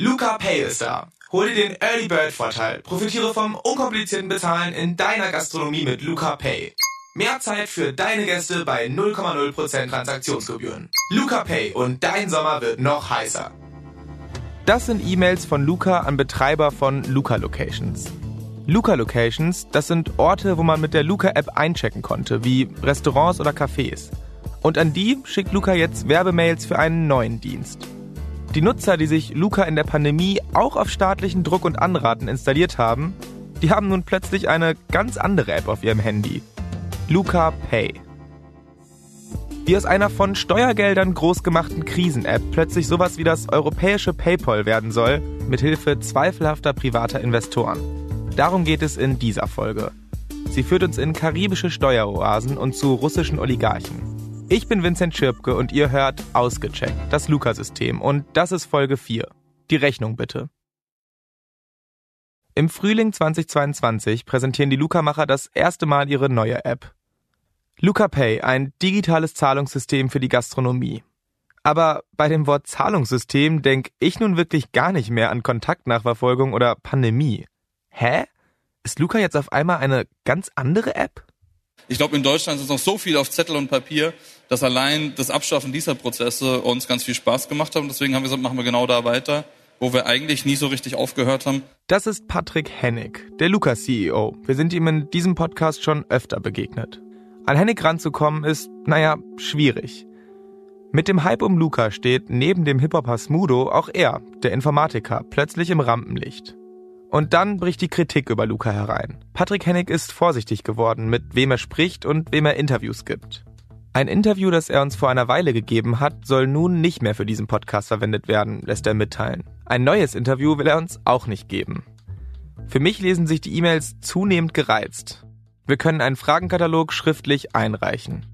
Luca Pay ist da. Hol dir den Early Bird Vorteil. Profitiere vom unkomplizierten Bezahlen in deiner Gastronomie mit Luca Pay. Mehr Zeit für deine Gäste bei 0,0% Transaktionsgebühren. Luca Pay und dein Sommer wird noch heißer. Das sind E-Mails von Luca an Betreiber von Luca Locations. Luca Locations, das sind Orte, wo man mit der Luca App einchecken konnte, wie Restaurants oder Cafés. Und an die schickt Luca jetzt Werbemails für einen neuen Dienst. Die Nutzer, die sich Luca in der Pandemie auch auf staatlichen Druck und Anraten installiert haben, die haben nun plötzlich eine ganz andere App auf ihrem Handy. Luca Pay. Wie aus einer von Steuergeldern großgemachten Krisen-App plötzlich sowas wie das europäische PayPal werden soll, mithilfe zweifelhafter privater Investoren. Darum geht es in dieser Folge. Sie führt uns in karibische Steueroasen und zu russischen Oligarchen. Ich bin Vincent Schirpke und ihr hört Ausgecheckt, das Luca-System. Und das ist Folge 4. Die Rechnung bitte. Im Frühling 2022 präsentieren die Luca-Macher das erste Mal ihre neue App. Luca Pay, ein digitales Zahlungssystem für die Gastronomie. Aber bei dem Wort Zahlungssystem denke ich nun wirklich gar nicht mehr an Kontaktnachverfolgung oder Pandemie. Hä? Ist Luca jetzt auf einmal eine ganz andere App? Ich glaube, in Deutschland ist noch so viel auf Zettel und Papier, dass allein das Abschaffen dieser Prozesse uns ganz viel Spaß gemacht hat. Und deswegen haben wir gesagt, machen wir genau da weiter, wo wir eigentlich nie so richtig aufgehört haben. Das ist Patrick Hennig, der Luca-CEO. Wir sind ihm in diesem Podcast schon öfter begegnet. An Hennig ranzukommen ist, naja, schwierig. Mit dem Hype um Luca steht neben dem Hip-Hopper Smudo auch er, der Informatiker, plötzlich im Rampenlicht. Und dann bricht die Kritik über Luca herein. Patrick Hennig ist vorsichtig geworden, mit wem er spricht und wem er Interviews gibt. Ein Interview, das er uns vor einer Weile gegeben hat, soll nun nicht mehr für diesen Podcast verwendet werden, lässt er mitteilen. Ein neues Interview will er uns auch nicht geben. Für mich lesen sich die E-Mails zunehmend gereizt. Wir können einen Fragenkatalog schriftlich einreichen.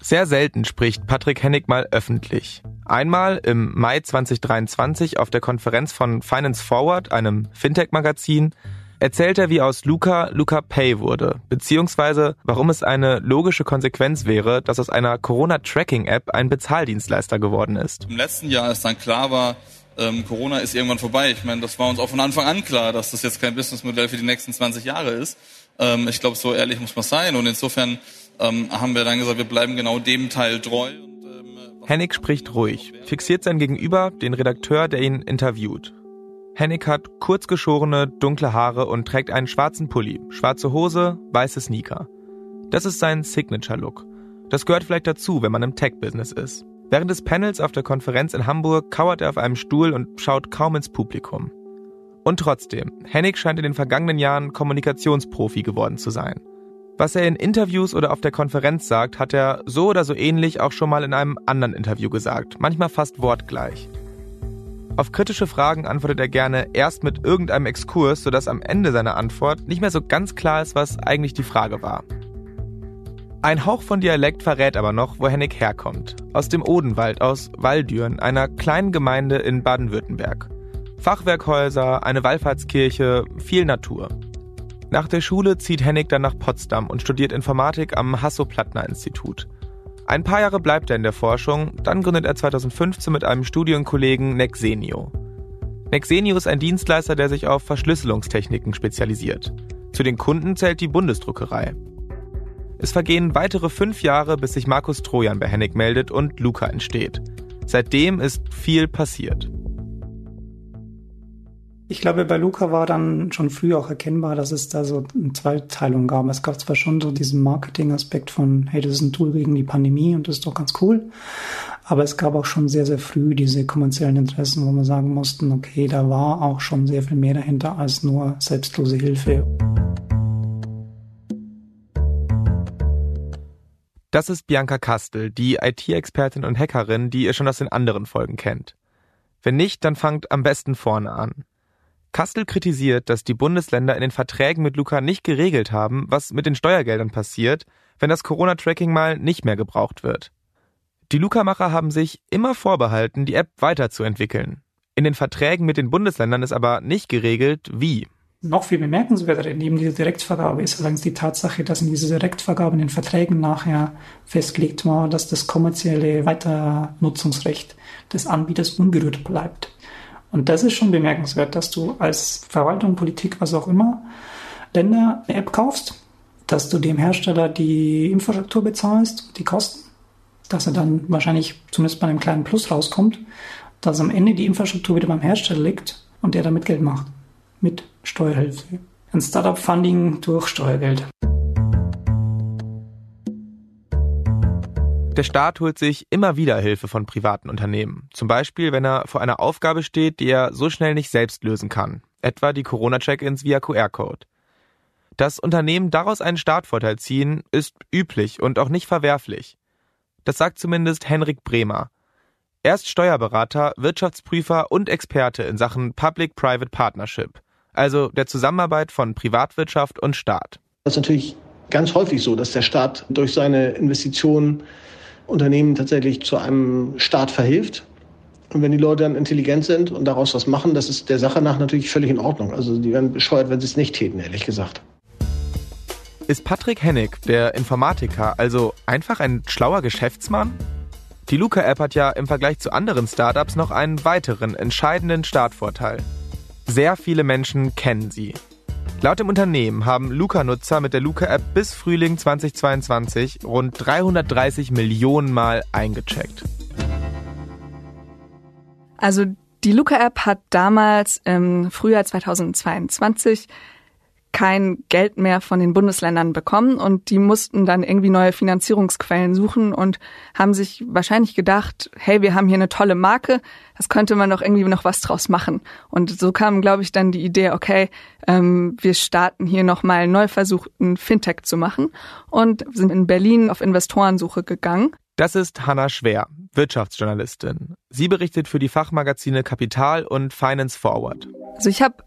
Sehr selten spricht Patrick Hennig mal öffentlich. Einmal im Mai 2023 auf der Konferenz von Finance Forward, einem Fintech-Magazin, erzählt er, wie aus Luca Luca Pay wurde, beziehungsweise warum es eine logische Konsequenz wäre, dass aus einer Corona-Tracking-App ein Bezahldienstleister geworden ist. Im letzten Jahr, als dann klar war, ähm, Corona ist irgendwann vorbei. Ich meine, das war uns auch von Anfang an klar, dass das jetzt kein Businessmodell für die nächsten 20 Jahre ist. Ähm, ich glaube, so ehrlich muss man sein. Und insofern ähm, haben wir dann gesagt, wir bleiben genau dem Teil treu. Hennig spricht ruhig, fixiert sein Gegenüber, den Redakteur, der ihn interviewt. Hennig hat kurzgeschorene, dunkle Haare und trägt einen schwarzen Pulli, schwarze Hose, weiße Sneaker. Das ist sein Signature-Look. Das gehört vielleicht dazu, wenn man im Tech-Business ist. Während des Panels auf der Konferenz in Hamburg kauert er auf einem Stuhl und schaut kaum ins Publikum. Und trotzdem, Hennig scheint in den vergangenen Jahren Kommunikationsprofi geworden zu sein. Was er in Interviews oder auf der Konferenz sagt, hat er so oder so ähnlich auch schon mal in einem anderen Interview gesagt, manchmal fast wortgleich. Auf kritische Fragen antwortet er gerne erst mit irgendeinem Exkurs, sodass am Ende seiner Antwort nicht mehr so ganz klar ist, was eigentlich die Frage war. Ein Hauch von Dialekt verrät aber noch, wo Hennig herkommt. Aus dem Odenwald, aus Walldüren, einer kleinen Gemeinde in Baden-Württemberg. Fachwerkhäuser, eine Wallfahrtskirche, viel Natur. Nach der Schule zieht Hennig dann nach Potsdam und studiert Informatik am Hasso-Plattner-Institut. Ein paar Jahre bleibt er in der Forschung, dann gründet er 2015 mit einem Studienkollegen Nexenio. Nexenio ist ein Dienstleister, der sich auf Verschlüsselungstechniken spezialisiert. Zu den Kunden zählt die Bundesdruckerei. Es vergehen weitere fünf Jahre, bis sich Markus Trojan bei Hennig meldet und Luca entsteht. Seitdem ist viel passiert. Ich glaube, bei Luca war dann schon früh auch erkennbar, dass es da so eine Zweiteilung gab. Es gab zwar schon so diesen Marketing-Aspekt von, hey, das ist ein Tool gegen die Pandemie und das ist doch ganz cool. Aber es gab auch schon sehr, sehr früh diese kommerziellen Interessen, wo wir sagen mussten, okay, da war auch schon sehr viel mehr dahinter als nur selbstlose Hilfe. Das ist Bianca Kastel, die IT-Expertin und Hackerin, die ihr schon aus den anderen Folgen kennt. Wenn nicht, dann fangt am besten vorne an. Kastel kritisiert, dass die Bundesländer in den Verträgen mit Luca nicht geregelt haben, was mit den Steuergeldern passiert, wenn das Corona-Tracking mal nicht mehr gebraucht wird. Die Luca-Macher haben sich immer vorbehalten, die App weiterzuentwickeln. In den Verträgen mit den Bundesländern ist aber nicht geregelt, wie. Noch viel bemerkenswerter neben dieser Direktvergabe ist allerdings die Tatsache, dass in dieser Direktvergabe in den Verträgen nachher festgelegt war, dass das kommerzielle Weiternutzungsrecht des Anbieters unberührt bleibt. Und das ist schon bemerkenswert, dass du als Verwaltung, Politik, was auch immer, Länder eine App kaufst, dass du dem Hersteller die Infrastruktur bezahlst, die Kosten, dass er dann wahrscheinlich zumindest bei einem kleinen Plus rauskommt, dass am Ende die Infrastruktur wieder beim Hersteller liegt und der damit Geld macht. Mit Steuerhilfe. Ein Startup-Funding durch Steuergeld. Der Staat holt sich immer wieder Hilfe von privaten Unternehmen. Zum Beispiel, wenn er vor einer Aufgabe steht, die er so schnell nicht selbst lösen kann. Etwa die Corona-Check-ins via QR-Code. Dass Unternehmen daraus einen Startvorteil ziehen, ist üblich und auch nicht verwerflich. Das sagt zumindest Henrik Bremer. Er ist Steuerberater, Wirtschaftsprüfer und Experte in Sachen Public-Private Partnership, also der Zusammenarbeit von Privatwirtschaft und Staat. Das ist natürlich ganz häufig so, dass der Staat durch seine Investitionen Unternehmen tatsächlich zu einem Staat verhilft. Und wenn die Leute dann intelligent sind und daraus was machen, das ist der Sache nach natürlich völlig in Ordnung. Also die werden bescheuert, wenn sie es nicht täten, ehrlich gesagt. Ist Patrick Hennig, der Informatiker, also einfach ein schlauer Geschäftsmann? Die Luca-App hat ja im Vergleich zu anderen Startups noch einen weiteren entscheidenden Startvorteil. Sehr viele Menschen kennen sie. Laut dem Unternehmen haben Luca-Nutzer mit der Luca-App bis Frühling 2022 rund 330 Millionen Mal eingecheckt. Also die Luca-App hat damals im Frühjahr 2022 kein Geld mehr von den Bundesländern bekommen und die mussten dann irgendwie neue Finanzierungsquellen suchen und haben sich wahrscheinlich gedacht, hey, wir haben hier eine tolle Marke, das könnte man doch irgendwie noch was draus machen. Und so kam, glaube ich, dann die Idee, okay, ähm, wir starten hier nochmal neu versuchten Fintech zu machen und sind in Berlin auf Investorensuche gegangen. Das ist Hanna Schwer, Wirtschaftsjournalistin. Sie berichtet für die Fachmagazine Kapital und Finance Forward. Also ich habe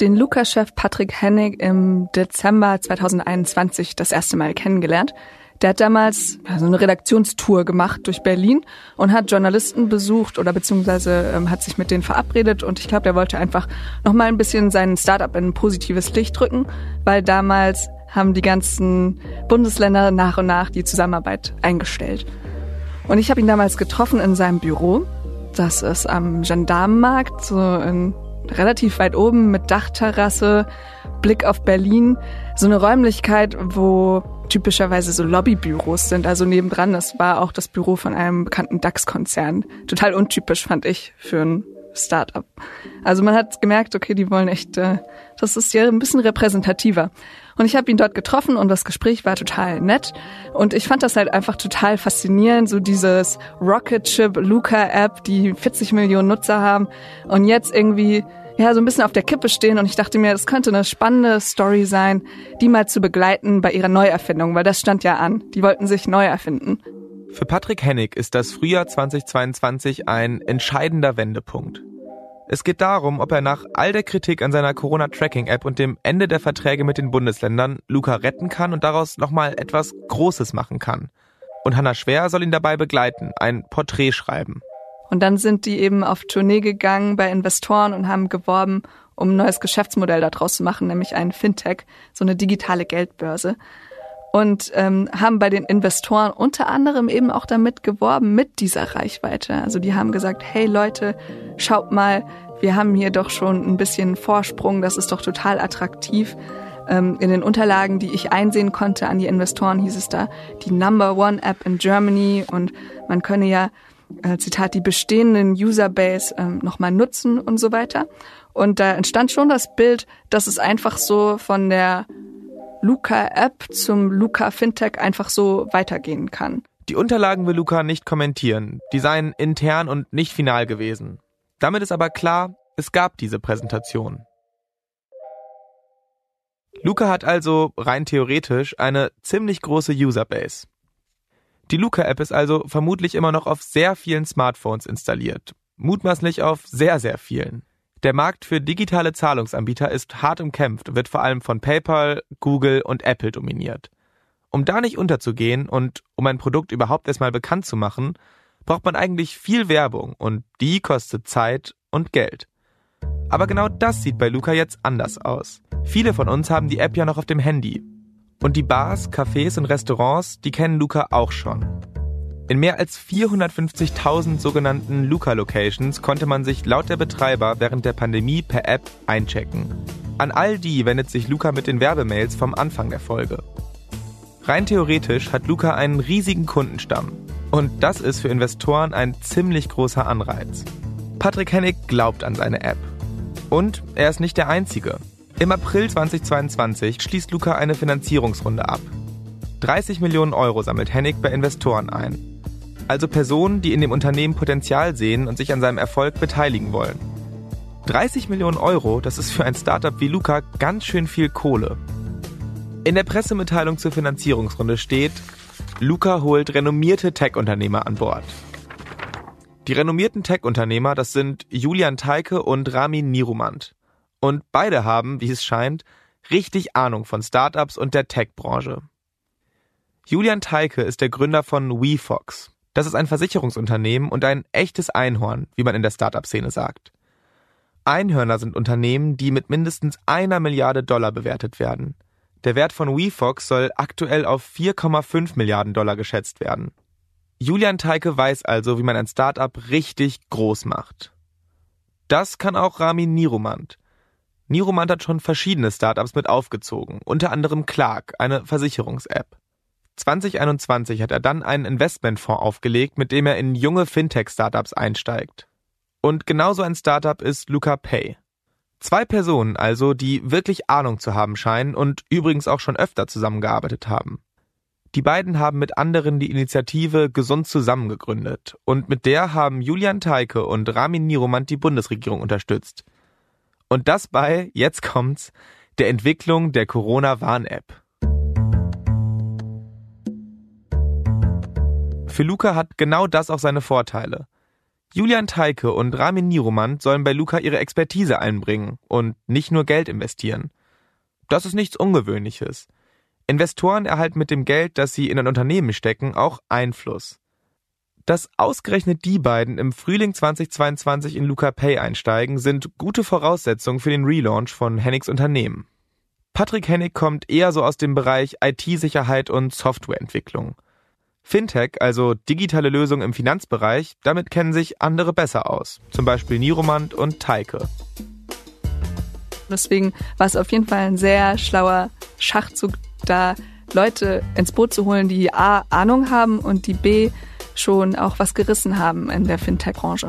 den Luca-Chef Patrick Hennig im Dezember 2021 das erste Mal kennengelernt. Der hat damals so eine Redaktionstour gemacht durch Berlin und hat Journalisten besucht oder beziehungsweise ähm, hat sich mit denen verabredet und ich glaube, der wollte einfach noch mal ein bisschen seinen Startup in ein positives Licht drücken, weil damals haben die ganzen Bundesländer nach und nach die Zusammenarbeit eingestellt. Und ich habe ihn damals getroffen in seinem Büro. Das ist am Gendarmenmarkt, so in relativ weit oben mit Dachterrasse, Blick auf Berlin. So eine Räumlichkeit, wo typischerweise so Lobbybüros sind. Also nebendran, das war auch das Büro von einem bekannten DAX-Konzern. Total untypisch, fand ich, für ein Startup. Also man hat gemerkt, okay, die wollen echt, äh, das ist ja ein bisschen repräsentativer. Und ich habe ihn dort getroffen und das Gespräch war total nett. Und ich fand das halt einfach total faszinierend, so dieses Rocket Ship Luca App, die 40 Millionen Nutzer haben und jetzt irgendwie ja, so ein bisschen auf der Kippe stehen und ich dachte mir, das könnte eine spannende Story sein, die mal zu begleiten bei ihrer Neuerfindung, weil das stand ja an. Die wollten sich neu erfinden. Für Patrick Hennig ist das Frühjahr 2022 ein entscheidender Wendepunkt. Es geht darum, ob er nach all der Kritik an seiner Corona-Tracking-App und dem Ende der Verträge mit den Bundesländern Luca retten kann und daraus nochmal etwas Großes machen kann. Und Hanna Schwer soll ihn dabei begleiten, ein Porträt schreiben. Und dann sind die eben auf Tournee gegangen bei Investoren und haben geworben, um ein neues Geschäftsmodell daraus zu machen, nämlich ein Fintech, so eine digitale Geldbörse. Und ähm, haben bei den Investoren unter anderem eben auch damit geworben, mit dieser Reichweite. Also die haben gesagt, hey Leute, schaut mal, wir haben hier doch schon ein bisschen Vorsprung, das ist doch total attraktiv. Ähm, in den Unterlagen, die ich einsehen konnte an die Investoren, hieß es da die Number One App in Germany und man könne ja äh, Zitat, die bestehenden Userbase ähm, nochmal nutzen und so weiter. Und da entstand schon das Bild, dass es einfach so von der Luca-App zum Luca-Fintech einfach so weitergehen kann. Die Unterlagen will Luca nicht kommentieren. Die seien intern und nicht final gewesen. Damit ist aber klar, es gab diese Präsentation. Luca hat also rein theoretisch eine ziemlich große Userbase. Die Luca-App ist also vermutlich immer noch auf sehr vielen Smartphones installiert. Mutmaßlich auf sehr, sehr vielen. Der Markt für digitale Zahlungsanbieter ist hart umkämpft und wird vor allem von PayPal, Google und Apple dominiert. Um da nicht unterzugehen und um ein Produkt überhaupt erstmal bekannt zu machen, braucht man eigentlich viel Werbung und die kostet Zeit und Geld. Aber genau das sieht bei Luca jetzt anders aus. Viele von uns haben die App ja noch auf dem Handy und die Bars, Cafés und Restaurants, die kennen Luca auch schon. In mehr als 450.000 sogenannten Luca-Locations konnte man sich laut der Betreiber während der Pandemie per App einchecken. An all die wendet sich Luca mit den Werbemails vom Anfang der Folge. Rein theoretisch hat Luca einen riesigen Kundenstamm. Und das ist für Investoren ein ziemlich großer Anreiz. Patrick Hennig glaubt an seine App. Und er ist nicht der Einzige. Im April 2022 schließt Luca eine Finanzierungsrunde ab. 30 Millionen Euro sammelt Hennig bei Investoren ein. Also Personen, die in dem Unternehmen Potenzial sehen und sich an seinem Erfolg beteiligen wollen. 30 Millionen Euro, das ist für ein Startup wie Luca ganz schön viel Kohle. In der Pressemitteilung zur Finanzierungsrunde steht, Luca holt renommierte Tech-Unternehmer an Bord. Die renommierten Tech-Unternehmer, das sind Julian Teike und Ramin Nirumand. Und beide haben, wie es scheint, richtig Ahnung von Startups und der Tech-Branche. Julian Teike ist der Gründer von WeFox. Das ist ein Versicherungsunternehmen und ein echtes Einhorn, wie man in der Startup-Szene sagt. Einhörner sind Unternehmen, die mit mindestens einer Milliarde Dollar bewertet werden. Der Wert von WeFox soll aktuell auf 4,5 Milliarden Dollar geschätzt werden. Julian Teike weiß also, wie man ein Startup richtig groß macht. Das kann auch Ramin Niromand. Niromand hat schon verschiedene Startups mit aufgezogen, unter anderem Clark, eine Versicherungs-App. 2021 hat er dann einen Investmentfonds aufgelegt, mit dem er in junge Fintech-Startups einsteigt. Und genauso ein Startup ist Luca Pay. Zwei Personen also, die wirklich Ahnung zu haben scheinen und übrigens auch schon öfter zusammengearbeitet haben. Die beiden haben mit anderen die Initiative Gesund zusammen gegründet und mit der haben Julian Teike und Ramin Niromant die Bundesregierung unterstützt. Und das bei, jetzt kommt's, der Entwicklung der Corona-Warn-App. Für Luca hat genau das auch seine Vorteile. Julian Teike und Ramin Niromand sollen bei Luca ihre Expertise einbringen und nicht nur Geld investieren. Das ist nichts Ungewöhnliches. Investoren erhalten mit dem Geld, das sie in ein Unternehmen stecken, auch Einfluss. Dass ausgerechnet die beiden im Frühling 2022 in Luca Pay einsteigen, sind gute Voraussetzungen für den Relaunch von Hennigs Unternehmen. Patrick Hennig kommt eher so aus dem Bereich IT-Sicherheit und Softwareentwicklung. Fintech, also digitale Lösungen im Finanzbereich, damit kennen sich andere besser aus. Zum Beispiel Niromand und Teike. Deswegen war es auf jeden Fall ein sehr schlauer Schachzug, da Leute ins Boot zu holen, die A, Ahnung haben und die B, schon auch was gerissen haben in der Fintech-Branche.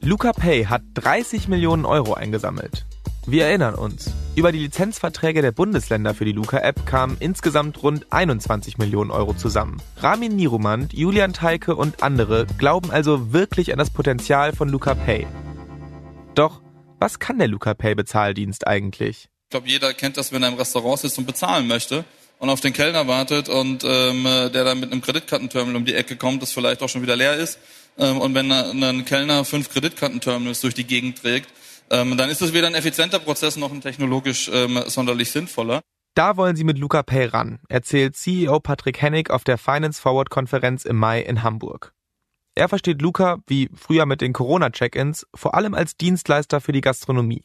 Luca Pay hat 30 Millionen Euro eingesammelt. Wir erinnern uns. Über die Lizenzverträge der Bundesländer für die Luca-App kamen insgesamt rund 21 Millionen Euro zusammen. Ramin Nirumand, Julian Teike und andere glauben also wirklich an das Potenzial von Luca Pay. Doch, was kann der Luca Pay Bezahldienst eigentlich? Ich glaube, jeder kennt das, wenn er im Restaurant sitzt und bezahlen möchte und auf den Kellner wartet und ähm, der dann mit einem Kreditkartenterminal um die Ecke kommt, das vielleicht auch schon wieder leer ist. Ähm, und wenn ein Kellner fünf Kreditkartenterminals durch die Gegend trägt, ähm, dann ist es weder ein effizienter Prozess noch ein technologisch ähm, sonderlich sinnvoller. Da wollen sie mit Luca Pay ran, erzählt CEO Patrick Hennig auf der Finance Forward Konferenz im Mai in Hamburg. Er versteht Luca, wie früher mit den Corona-Check-ins, vor allem als Dienstleister für die Gastronomie.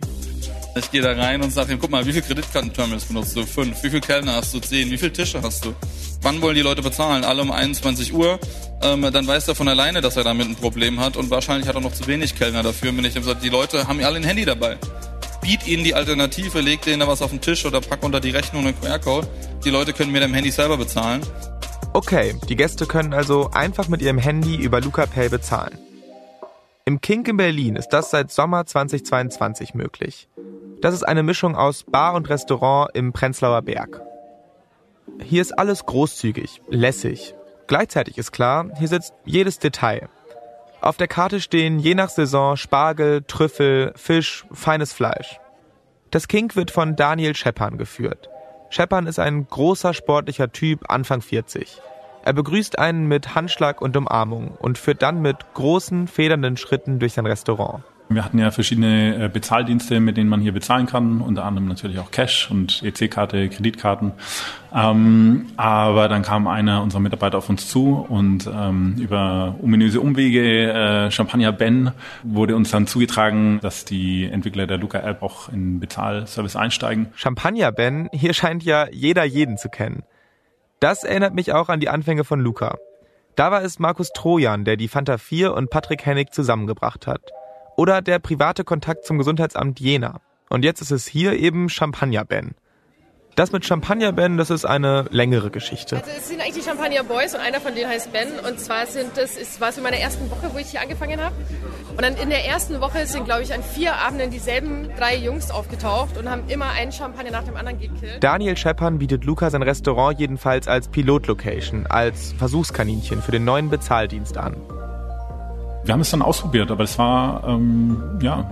Ich gehe da rein und sage ihm, guck mal, wie viele Kreditkartenterminals benutzt du? Fünf. Wie viele Kellner hast du? Zehn. Wie viele Tische hast du? Wann wollen die Leute bezahlen? Alle um 21 Uhr. Ähm, dann weiß er von alleine, dass er damit ein Problem hat und wahrscheinlich hat er noch zu wenig Kellner dafür. Wenn ich ihm sage, die Leute haben alle ein Handy dabei. Biet ihnen die Alternative, leg denen da was auf den Tisch oder pack unter die Rechnung einen QR-Code. Die Leute können mit dem Handy selber bezahlen. Okay, die Gäste können also einfach mit ihrem Handy über Luca Pay bezahlen. Im Kink in Berlin ist das seit Sommer 2022 möglich. Das ist eine Mischung aus Bar und Restaurant im Prenzlauer Berg. Hier ist alles großzügig, lässig. Gleichzeitig ist klar, hier sitzt jedes Detail. Auf der Karte stehen je nach Saison Spargel, Trüffel, Fisch, feines Fleisch. Das Kink wird von Daniel Scheppan geführt. Scheppan ist ein großer sportlicher Typ, Anfang 40. Er begrüßt einen mit Handschlag und Umarmung und führt dann mit großen, federnden Schritten durch sein Restaurant. Wir hatten ja verschiedene äh, Bezahldienste, mit denen man hier bezahlen kann, unter anderem natürlich auch Cash und EC-Karte, Kreditkarten. Ähm, aber dann kam einer unserer Mitarbeiter auf uns zu und ähm, über ominöse Umwege, äh, Champagner Ben, wurde uns dann zugetragen, dass die Entwickler der Luca-App auch in Bezahlservice einsteigen. Champagner Ben, hier scheint ja jeder jeden zu kennen. Das erinnert mich auch an die Anfänge von Luca. Da war es Markus Trojan, der die Fanta 4 und Patrick Hennig zusammengebracht hat. Oder der private Kontakt zum Gesundheitsamt Jena. Und jetzt ist es hier eben Champagner Ben. Das mit Champagner Ben, das ist eine längere Geschichte. Also es sind eigentlich die Champagner Boys und einer von denen heißt Ben. Und zwar sind das, es war so meine ersten Woche, wo ich hier angefangen habe. Und dann in der ersten Woche sind, glaube ich, an vier Abenden dieselben drei Jungs aufgetaucht und haben immer einen Champagner nach dem anderen gekillt. Daniel Scheppern bietet Luca sein Restaurant jedenfalls als Pilotlocation, als Versuchskaninchen für den neuen Bezahldienst an. Wir haben es dann ausprobiert, aber es war, ähm, ja,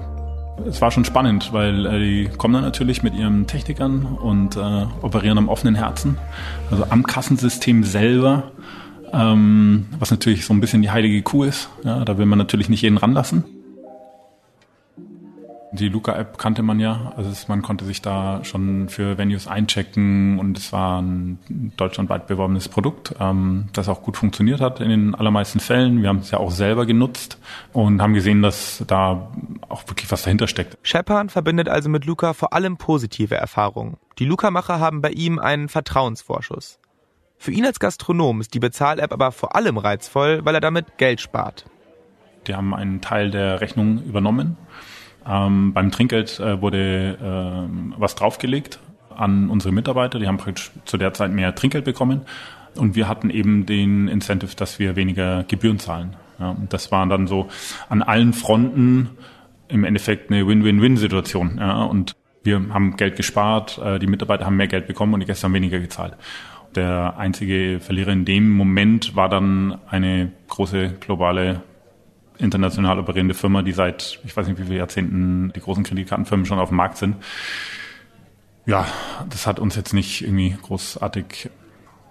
es war schon spannend, weil äh, die kommen dann natürlich mit ihren Technikern und äh, operieren am offenen Herzen. Also am Kassensystem selber, ähm, was natürlich so ein bisschen die heilige Kuh ist. Ja, da will man natürlich nicht jeden ranlassen. Die Luca-App kannte man ja, also man konnte sich da schon für Venues einchecken und es war ein deutschlandweit beworbenes Produkt, ähm, das auch gut funktioniert hat in den allermeisten Fällen. Wir haben es ja auch selber genutzt und haben gesehen, dass da auch wirklich was dahinter steckt. Shepard verbindet also mit Luca vor allem positive Erfahrungen. Die Luca-Macher haben bei ihm einen Vertrauensvorschuss. Für ihn als Gastronom ist die Bezahl-App aber vor allem reizvoll, weil er damit Geld spart. Die haben einen Teil der Rechnung übernommen ähm, beim Trinkgeld äh, wurde äh, was draufgelegt an unsere Mitarbeiter. Die haben praktisch zu der Zeit mehr Trinkgeld bekommen. Und wir hatten eben den Incentive, dass wir weniger Gebühren zahlen. Ja, und das war dann so an allen Fronten im Endeffekt eine Win-Win-Win-Situation. Ja, und wir haben Geld gespart, äh, die Mitarbeiter haben mehr Geld bekommen und die Gäste haben weniger gezahlt. Der einzige Verlierer in dem Moment war dann eine große globale international operierende Firma, die seit, ich weiß nicht wie viele Jahrzehnten die großen Kreditkartenfirmen schon auf dem Markt sind. Ja, das hat uns jetzt nicht irgendwie großartig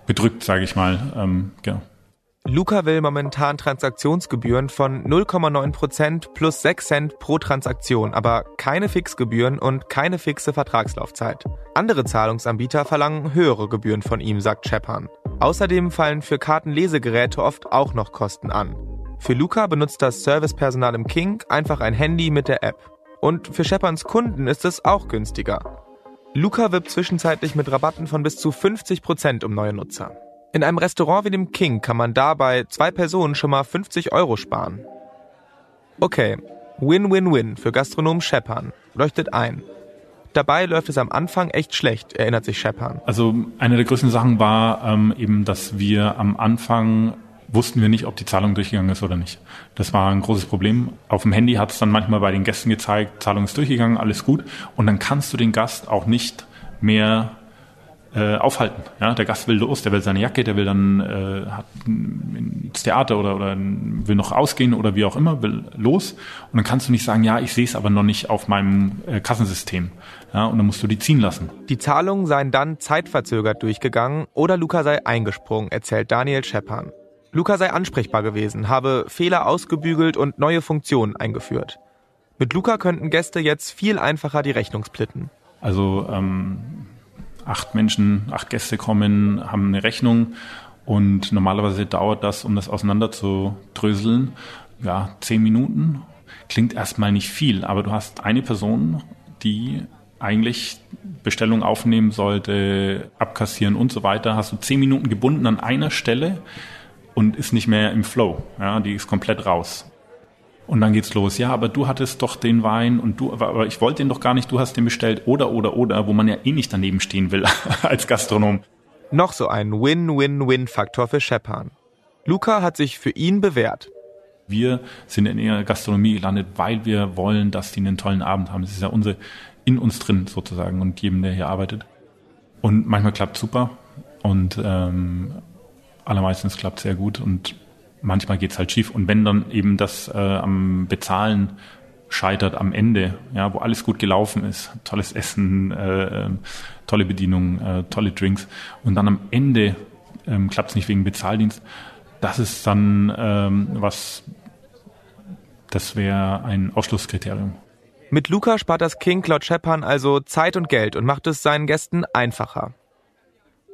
bedrückt, sage ich mal. Ähm, genau. Luca will momentan Transaktionsgebühren von 0,9 Prozent plus 6 Cent pro Transaktion, aber keine Fixgebühren und keine fixe Vertragslaufzeit. Andere Zahlungsanbieter verlangen höhere Gebühren von ihm, sagt Scheppern. Außerdem fallen für Kartenlesegeräte oft auch noch Kosten an. Für Luca benutzt das Servicepersonal im King einfach ein Handy mit der App. Und für Shepperns Kunden ist es auch günstiger. Luca wirbt zwischenzeitlich mit Rabatten von bis zu 50 Prozent um neue Nutzer. In einem Restaurant wie dem King kann man dabei zwei Personen schon mal 50 Euro sparen. Okay, Win-Win-Win für Gastronom Scheppern. Leuchtet ein. Dabei läuft es am Anfang echt schlecht, erinnert sich Scheppern. Also eine der größten Sachen war ähm, eben, dass wir am Anfang wussten wir nicht, ob die Zahlung durchgegangen ist oder nicht. Das war ein großes Problem. Auf dem Handy hat es dann manchmal bei den Gästen gezeigt, Zahlung ist durchgegangen, alles gut. Und dann kannst du den Gast auch nicht mehr äh, aufhalten. Ja, der Gast will los, der will seine Jacke, der will dann äh, hat ins Theater oder, oder will noch ausgehen oder wie auch immer, will los. Und dann kannst du nicht sagen, ja, ich sehe es aber noch nicht auf meinem äh, Kassensystem. Ja, und dann musst du die ziehen lassen. Die Zahlungen seien dann zeitverzögert durchgegangen oder Luca sei eingesprungen, erzählt Daniel Scheppan. Luca sei ansprechbar gewesen, habe Fehler ausgebügelt und neue Funktionen eingeführt. Mit Luca könnten Gäste jetzt viel einfacher die Rechnung splitten. Also ähm, acht Menschen, acht Gäste kommen, haben eine Rechnung und normalerweise dauert das, um das auseinander zu dröseln, ja, zehn Minuten. Klingt erstmal nicht viel, aber du hast eine Person, die eigentlich Bestellung aufnehmen sollte, abkassieren und so weiter. Hast du zehn Minuten gebunden an einer Stelle und ist nicht mehr im Flow. Ja, die ist komplett raus. Und dann geht's los. Ja, aber du hattest doch den Wein und du, aber ich wollte den doch gar nicht, du hast den bestellt oder, oder, oder, wo man ja eh nicht daneben stehen will als Gastronom. Noch so ein Win-Win-Win-Faktor für Shepard. Luca hat sich für ihn bewährt. Wir sind in ihrer Gastronomie gelandet, weil wir wollen, dass die einen tollen Abend haben. Das ist ja unsere, in uns drin sozusagen und jedem, der hier arbeitet. Und manchmal klappt super. Und ähm, allermeistens klappt sehr gut und manchmal geht's halt schief. Und wenn dann eben das äh, am Bezahlen scheitert am Ende, ja, wo alles gut gelaufen ist, tolles Essen, äh, tolle Bedienung, äh, tolle Drinks und dann am Ende ähm, klappt es nicht wegen Bezahldienst, das ist dann ähm, was, das wäre ein Ausschlusskriterium. Mit Luca spart das King Cloud Scheppern also Zeit und Geld und macht es seinen Gästen einfacher.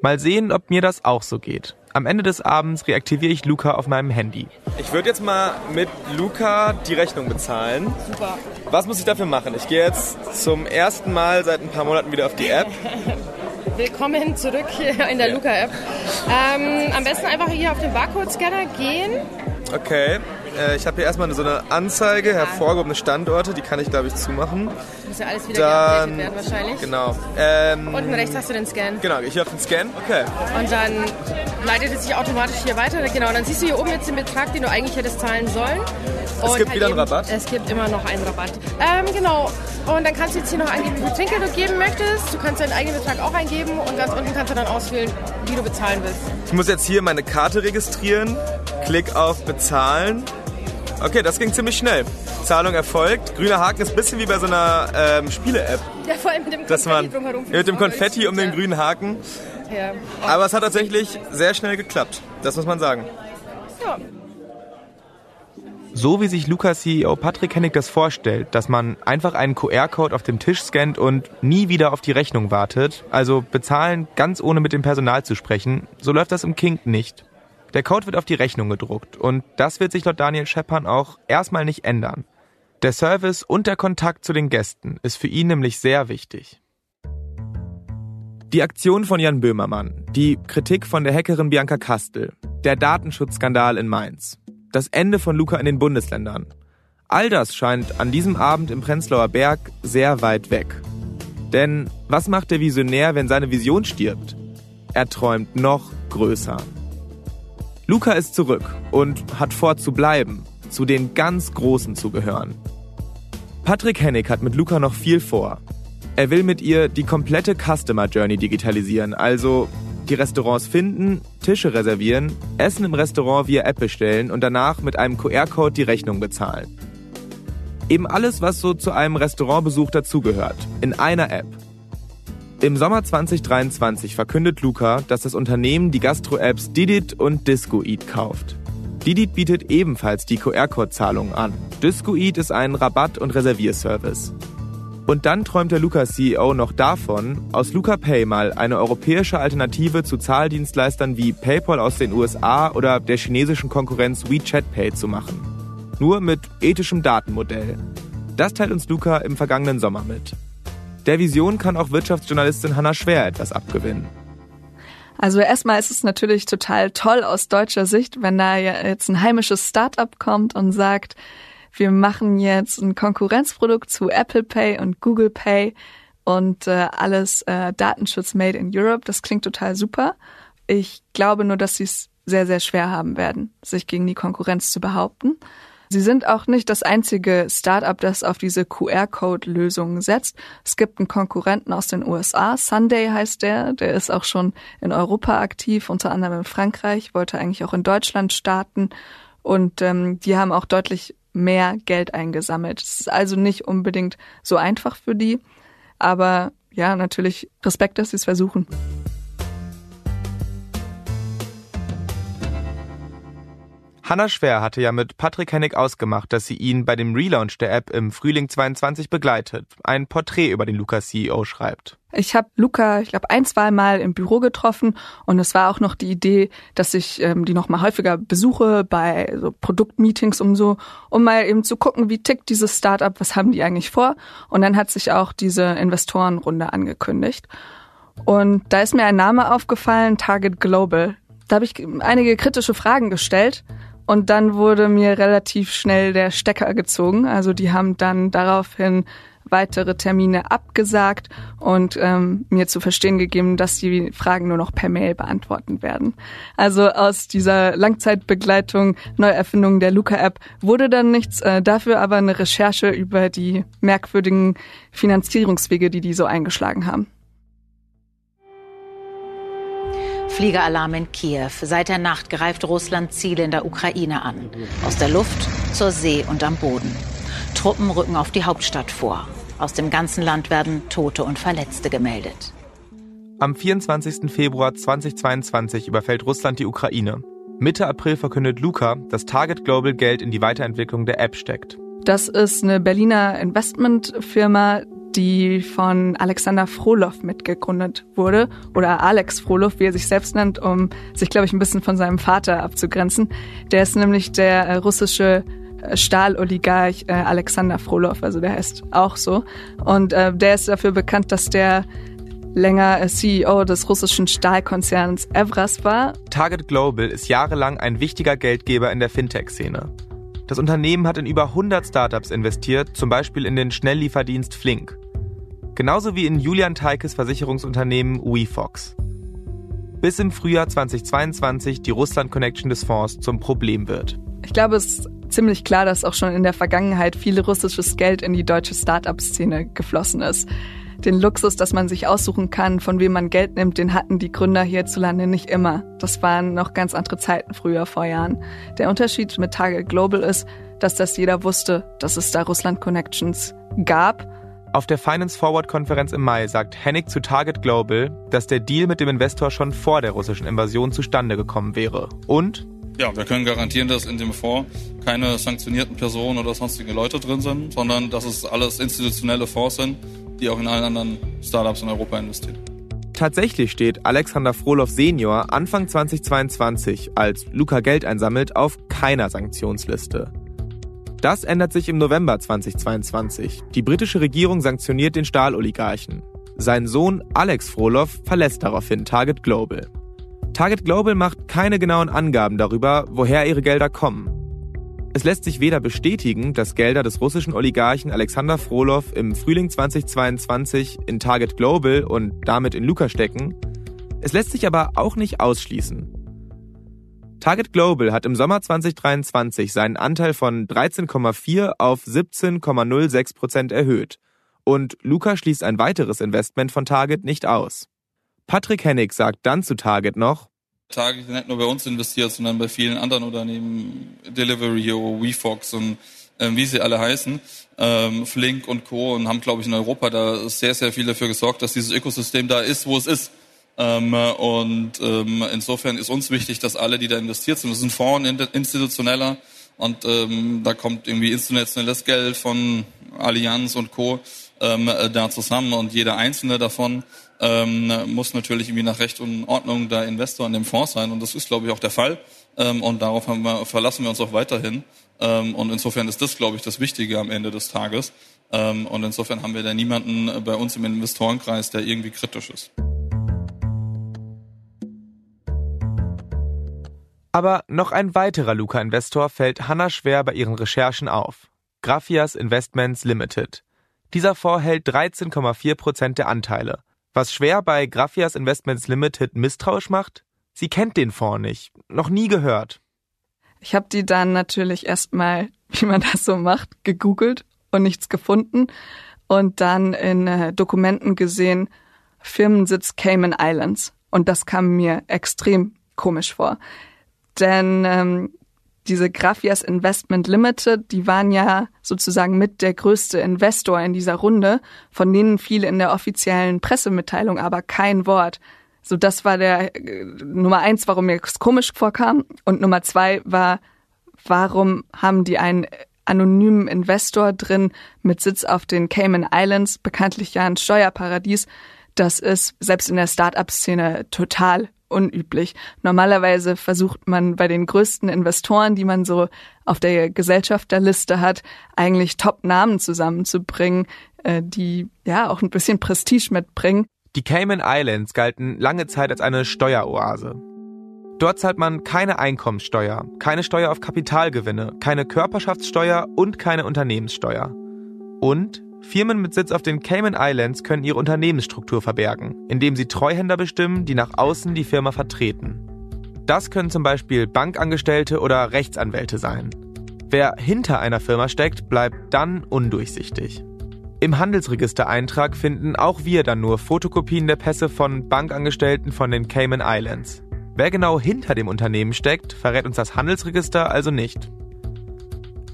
Mal sehen, ob mir das auch so geht. Am Ende des Abends reaktiviere ich Luca auf meinem Handy. Ich würde jetzt mal mit Luca die Rechnung bezahlen. Super. Was muss ich dafür machen? Ich gehe jetzt zum ersten Mal seit ein paar Monaten wieder auf die App. willkommen zurück in der Luca-App. Ähm, am besten einfach hier auf den Barcode-Scanner gehen. Okay. Äh, ich habe hier erstmal so eine Anzeige, hervorgehobene Standorte, die kann ich glaube ich zumachen. Muss ja alles wieder Dann, werden wahrscheinlich. Genau. Ähm, Unten rechts hast du den Scan. Genau, ich auf den Scan. Okay. Und dann leitet es sich automatisch hier weiter. Genau, dann siehst du hier oben jetzt den Betrag, den du eigentlich hättest zahlen sollen. Es Und gibt halt wieder einen eben- Rabatt? Es gibt immer noch einen Rabatt. Ähm, genau. Und dann kannst du jetzt hier noch eingeben, wie viel Trinkgeld du geben möchtest. Du kannst deinen eigenen Betrag auch eingeben und ganz unten kannst du dann auswählen, wie du bezahlen willst. Ich muss jetzt hier meine Karte registrieren. Klick auf Bezahlen. Okay, das ging ziemlich schnell. Zahlung erfolgt. Grüner Haken ist ein bisschen wie bei so einer ähm, Spiele-App. Ja, vor allem mit dem Dass man Konfetti drumherum. mit dem Konfetti um den grünen Haken. Ja. Aber es hat tatsächlich sehr schnell geklappt. Das muss man sagen. ja. So wie sich Luca-CEO Patrick Hennig das vorstellt, dass man einfach einen QR-Code auf dem Tisch scannt und nie wieder auf die Rechnung wartet, also bezahlen ganz ohne mit dem Personal zu sprechen, so läuft das im Kink nicht. Der Code wird auf die Rechnung gedruckt und das wird sich laut Daniel Scheppern auch erstmal nicht ändern. Der Service und der Kontakt zu den Gästen ist für ihn nämlich sehr wichtig. Die Aktion von Jan Böhmermann, die Kritik von der Hackerin Bianca Kastel, der Datenschutzskandal in Mainz, das Ende von Luca in den Bundesländern. All das scheint an diesem Abend im Prenzlauer Berg sehr weit weg. Denn was macht der Visionär, wenn seine Vision stirbt? Er träumt noch größer. Luca ist zurück und hat vor zu bleiben, zu den ganz Großen zu gehören. Patrick Hennig hat mit Luca noch viel vor. Er will mit ihr die komplette Customer Journey digitalisieren, also die Restaurants finden, Tische reservieren, Essen im Restaurant via App bestellen und danach mit einem QR-Code die Rechnung bezahlen. Eben alles, was so zu einem Restaurantbesuch dazugehört, in einer App. Im Sommer 2023 verkündet Luca, dass das Unternehmen die Gastro-Apps Didit und Discoeat kauft. Didit bietet ebenfalls die QR-Code-Zahlung an. Discoeat ist ein Rabatt- und Reservierservice. Und dann träumt der Luca-CEO noch davon, aus Luca Pay mal eine europäische Alternative zu Zahldienstleistern wie PayPal aus den USA oder der chinesischen Konkurrenz WeChat Pay zu machen. Nur mit ethischem Datenmodell. Das teilt uns Luca im vergangenen Sommer mit. Der Vision kann auch Wirtschaftsjournalistin Hanna Schwer etwas abgewinnen. Also erstmal ist es natürlich total toll aus deutscher Sicht, wenn da jetzt ein heimisches Startup kommt und sagt, wir machen jetzt ein Konkurrenzprodukt zu Apple Pay und Google Pay und äh, alles äh, Datenschutz made in Europe. Das klingt total super. Ich glaube nur, dass sie es sehr, sehr schwer haben werden, sich gegen die Konkurrenz zu behaupten. Sie sind auch nicht das einzige Startup, das auf diese QR-Code-Lösungen setzt. Es gibt einen Konkurrenten aus den USA, Sunday heißt der, der ist auch schon in Europa aktiv, unter anderem in Frankreich, wollte eigentlich auch in Deutschland starten und ähm, die haben auch deutlich mehr Geld eingesammelt. Es ist also nicht unbedingt so einfach für die, aber ja, natürlich Respekt, dass sie es versuchen. Hanna Schwer hatte ja mit Patrick Hennig ausgemacht, dass sie ihn bei dem Relaunch der App im Frühling 22 begleitet, ein Porträt über den Luca-CEO schreibt. Ich habe Luca, ich glaube, ein, zwei Mal im Büro getroffen und es war auch noch die Idee, dass ich ähm, die noch mal häufiger besuche bei so Produktmeetings um so, um mal eben zu gucken, wie tickt dieses Startup, was haben die eigentlich vor. Und dann hat sich auch diese Investorenrunde angekündigt. Und da ist mir ein Name aufgefallen, Target Global. Da habe ich einige kritische Fragen gestellt und dann wurde mir relativ schnell der Stecker gezogen. Also die haben dann daraufhin weitere Termine abgesagt und ähm, mir zu verstehen gegeben, dass die Fragen nur noch per Mail beantworten werden. Also aus dieser Langzeitbegleitung, Neuerfindung der Luca-App wurde dann nichts, äh, dafür aber eine Recherche über die merkwürdigen Finanzierungswege, die die so eingeschlagen haben. Fliegeralarm in Kiew. Seit der Nacht greift Russland Ziele in der Ukraine an. Aus der Luft, zur See und am Boden. Truppen rücken auf die Hauptstadt vor. Aus dem ganzen Land werden Tote und Verletzte gemeldet. Am 24. Februar 2022 überfällt Russland die Ukraine. Mitte April verkündet Luca, dass Target Global Geld in die Weiterentwicklung der App steckt. Das ist eine Berliner Investmentfirma, die von Alexander Frolow mitgegründet wurde oder Alex Frolow, wie er sich selbst nennt, um sich, glaube ich, ein bisschen von seinem Vater abzugrenzen. Der ist nämlich der äh, russische Stahloligarch äh, Alexander Frolow, also der heißt auch so. Und äh, der ist dafür bekannt, dass der länger CEO des russischen Stahlkonzerns Evras war. Target Global ist jahrelang ein wichtiger Geldgeber in der Fintech-Szene. Das Unternehmen hat in über 100 Startups investiert, zum Beispiel in den Schnelllieferdienst Flink. Genauso wie in Julian Teikes Versicherungsunternehmen WeFox. Bis im Frühjahr 2022 die Russland-Connection des Fonds zum Problem wird. Ich glaube, es ist ziemlich klar, dass auch schon in der Vergangenheit viel russisches Geld in die deutsche Start-up-Szene geflossen ist. Den Luxus, dass man sich aussuchen kann, von wem man Geld nimmt, den hatten die Gründer hierzulande nicht immer. Das waren noch ganz andere Zeiten früher vor Jahren. Der Unterschied mit Target Global ist, dass das jeder wusste, dass es da Russland Connections gab. Auf der Finance Forward Konferenz im Mai sagt Hennig zu Target Global, dass der Deal mit dem Investor schon vor der russischen Invasion zustande gekommen wäre. Und ja, wir können garantieren, dass in dem Fonds keine sanktionierten Personen oder sonstige Leute drin sind, sondern dass es alles institutionelle Fonds sind, die auch in allen anderen Startups in Europa investieren. Tatsächlich steht Alexander Frolov Senior Anfang 2022, als Luca Geld einsammelt, auf keiner Sanktionsliste. Das ändert sich im November 2022. Die britische Regierung sanktioniert den Stahloligarchen. Sein Sohn Alex Frolov verlässt daraufhin Target Global. Target Global macht keine genauen Angaben darüber, woher ihre Gelder kommen. Es lässt sich weder bestätigen, dass Gelder des russischen Oligarchen Alexander Frolov im Frühling 2022 in Target Global und damit in Luca stecken, es lässt sich aber auch nicht ausschließen. Target Global hat im Sommer 2023 seinen Anteil von 13,4 auf 17,06 Prozent erhöht und Luca schließt ein weiteres Investment von Target nicht aus. Patrick Hennig sagt dann zu Target noch, Target nicht nur bei uns investiert, sondern bei vielen anderen Unternehmen, Delivery WeFox und ähm, wie sie alle heißen, ähm, Flink und Co. und haben, glaube ich, in Europa da sehr, sehr viel dafür gesorgt, dass dieses Ökosystem da ist, wo es ist. Ähm, und ähm, insofern ist uns wichtig, dass alle, die da investiert sind, das ist ein Fonds, institutioneller, und ähm, da kommt irgendwie institutionelles Geld von Allianz und Co. Ähm, äh, da zusammen und jeder einzelne davon ähm, muss natürlich irgendwie nach Recht und Ordnung der Investor in dem Fonds sein. Und das ist, glaube ich, auch der Fall. Ähm, und darauf wir, verlassen wir uns auch weiterhin. Ähm, und insofern ist das, glaube ich, das Wichtige am Ende des Tages. Ähm, und insofern haben wir da niemanden bei uns im Investorenkreis, der irgendwie kritisch ist. Aber noch ein weiterer Luca-Investor fällt Hanna schwer bei ihren Recherchen auf. Graphias Investments Limited. Dieser Fonds hält 13,4 Prozent der Anteile. Was schwer bei Graphias Investments Limited misstrauisch macht? Sie kennt den Fonds nicht, noch nie gehört. Ich habe die dann natürlich erstmal, wie man das so macht, gegoogelt und nichts gefunden und dann in äh, Dokumenten gesehen, Firmensitz Cayman Islands. Und das kam mir extrem komisch vor. Denn ähm, diese Graphias Investment Limited, die waren ja sozusagen mit der größte Investor in dieser Runde, von denen fiel in der offiziellen Pressemitteilung aber kein Wort. So, das war der äh, Nummer eins, warum mir das komisch vorkam. Und Nummer zwei war, warum haben die einen anonymen Investor drin mit Sitz auf den Cayman Islands, bekanntlich ja ein Steuerparadies. Das ist selbst in der Start-up-Szene total unüblich. Normalerweise versucht man bei den größten Investoren, die man so auf der Gesellschafterliste hat, eigentlich Top-Namen zusammenzubringen, äh, die ja auch ein bisschen Prestige mitbringen. Die Cayman Islands galten lange Zeit als eine Steueroase. Dort zahlt man keine Einkommenssteuer, keine Steuer auf Kapitalgewinne, keine Körperschaftssteuer und keine Unternehmenssteuer. Und Firmen mit Sitz auf den Cayman Islands können ihre Unternehmensstruktur verbergen, indem sie Treuhänder bestimmen, die nach außen die Firma vertreten. Das können zum Beispiel Bankangestellte oder Rechtsanwälte sein. Wer hinter einer Firma steckt, bleibt dann undurchsichtig. Im Handelsregistereintrag finden auch wir dann nur Fotokopien der Pässe von Bankangestellten von den Cayman Islands. Wer genau hinter dem Unternehmen steckt, verrät uns das Handelsregister also nicht.